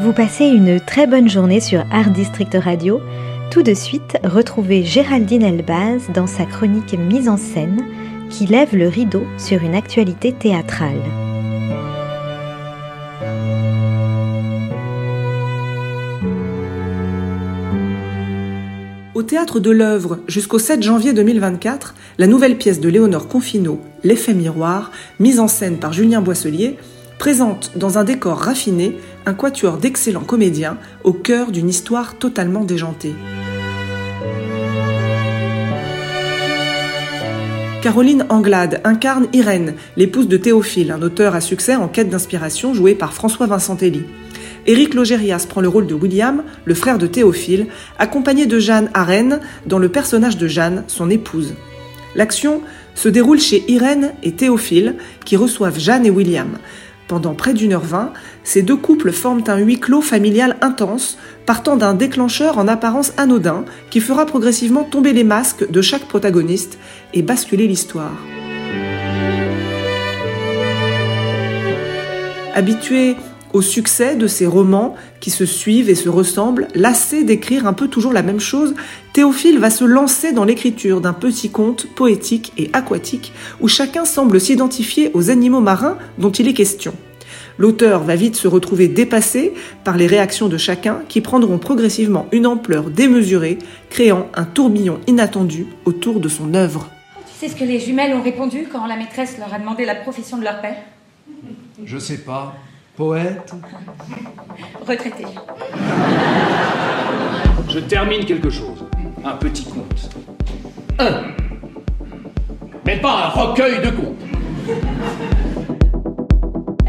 Vous passez une très bonne journée sur Art District Radio. Tout de suite, retrouvez Géraldine Elbaz dans sa chronique Mise en scène qui lève le rideau sur une actualité théâtrale. Au théâtre de l'œuvre, jusqu'au 7 janvier 2024, la nouvelle pièce de Léonore Confino, L'effet miroir, mise en scène par Julien Boisselier, présente dans un décor raffiné un quatuor d'excellents comédiens au cœur d'une histoire totalement déjantée. Caroline Anglade incarne Irène, l'épouse de Théophile, un auteur à succès en quête d'inspiration joué par François Vincentelli. Éric Logérias prend le rôle de William, le frère de Théophile, accompagné de Jeanne Rennes, dans le personnage de Jeanne, son épouse. L'action se déroule chez Irène et Théophile, qui reçoivent Jeanne et William. Pendant près d'une heure vingt, ces deux couples forment un huis clos familial intense, partant d'un déclencheur en apparence anodin qui fera progressivement tomber les masques de chaque protagoniste et basculer l'histoire. Habitué au succès de ces romans qui se suivent et se ressemblent, lassé d'écrire un peu toujours la même chose, Théophile va se lancer dans l'écriture d'un petit conte poétique et aquatique où chacun semble s'identifier aux animaux marins dont il est question. L'auteur va vite se retrouver dépassé par les réactions de chacun qui prendront progressivement une ampleur démesurée, créant un tourbillon inattendu autour de son œuvre. Tu sais ce que les jumelles ont répondu quand la maîtresse leur a demandé la profession de leur père? Je sais pas. Poète? Retraité. Je termine quelque chose. Un petit conte. Un. Mais pas un recueil de contes.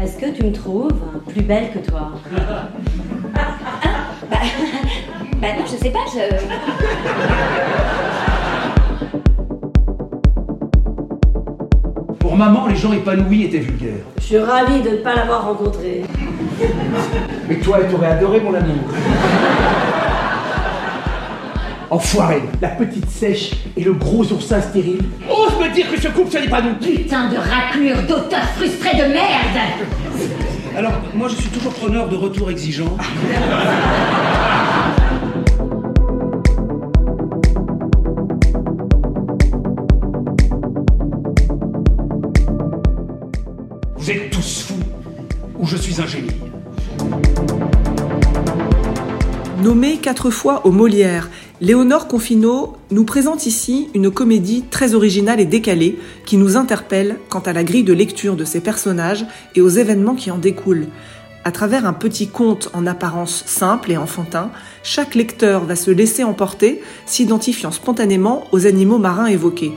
Est-ce que tu me trouves plus belle que toi? Ah, bah, bah non, je sais pas, je... Pour maman, les gens épanouis étaient vulgaires. Je suis ravie de ne pas l'avoir rencontré. Mais toi, elle t'aurait adoré, mon amour. Enfoiré, la petite sèche et le gros oursin stérile. Ose me dire que ce couple, ça n'est pas nous. Putain de raclure d'auteur frustré de merde Alors, moi, je suis toujours preneur de retour exigeant. Vous êtes tous fous, ou je suis un génie. Nommée quatre fois au Molière, Léonore Confino nous présente ici une comédie très originale et décalée qui nous interpelle quant à la grille de lecture de ses personnages et aux événements qui en découlent. À travers un petit conte en apparence simple et enfantin, chaque lecteur va se laisser emporter, s'identifiant spontanément aux animaux marins évoqués.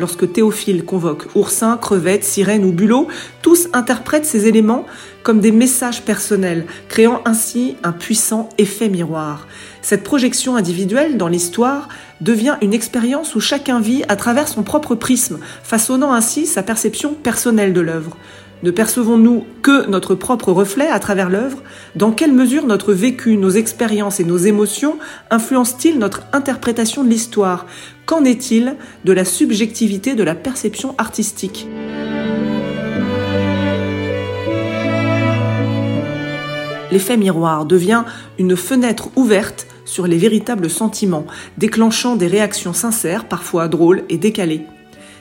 Lorsque Théophile convoque oursins, crevettes, sirènes ou bulots, tous interprètent ces éléments comme des messages personnels, créant ainsi un puissant effet miroir. Cette projection individuelle dans l'histoire devient une expérience où chacun vit à travers son propre prisme, façonnant ainsi sa perception personnelle de l'œuvre. Ne percevons-nous que notre propre reflet à travers l'œuvre? Dans quelle mesure notre vécu, nos expériences et nos émotions influencent-ils notre interprétation de l'histoire? Qu'en est-il de la subjectivité de la perception artistique? L'effet miroir devient une fenêtre ouverte sur les véritables sentiments, déclenchant des réactions sincères, parfois drôles et décalées.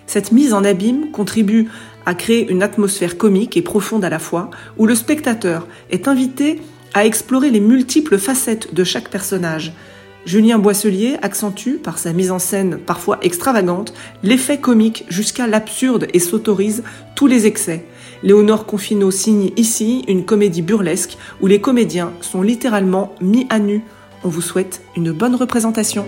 Cette mise en abîme contribue à créer une atmosphère comique et profonde à la fois, où le spectateur est invité à explorer les multiples facettes de chaque personnage. Julien Boisselier accentue, par sa mise en scène parfois extravagante, l'effet comique jusqu'à l'absurde et s'autorise tous les excès. Léonore Confino signe ici une comédie burlesque où les comédiens sont littéralement mis à nu. On vous souhaite une bonne représentation.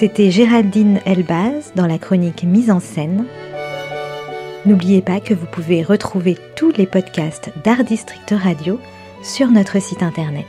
C'était Géraldine Elbaz dans la chronique Mise en scène. N'oubliez pas que vous pouvez retrouver tous les podcasts d'Art District Radio sur notre site internet.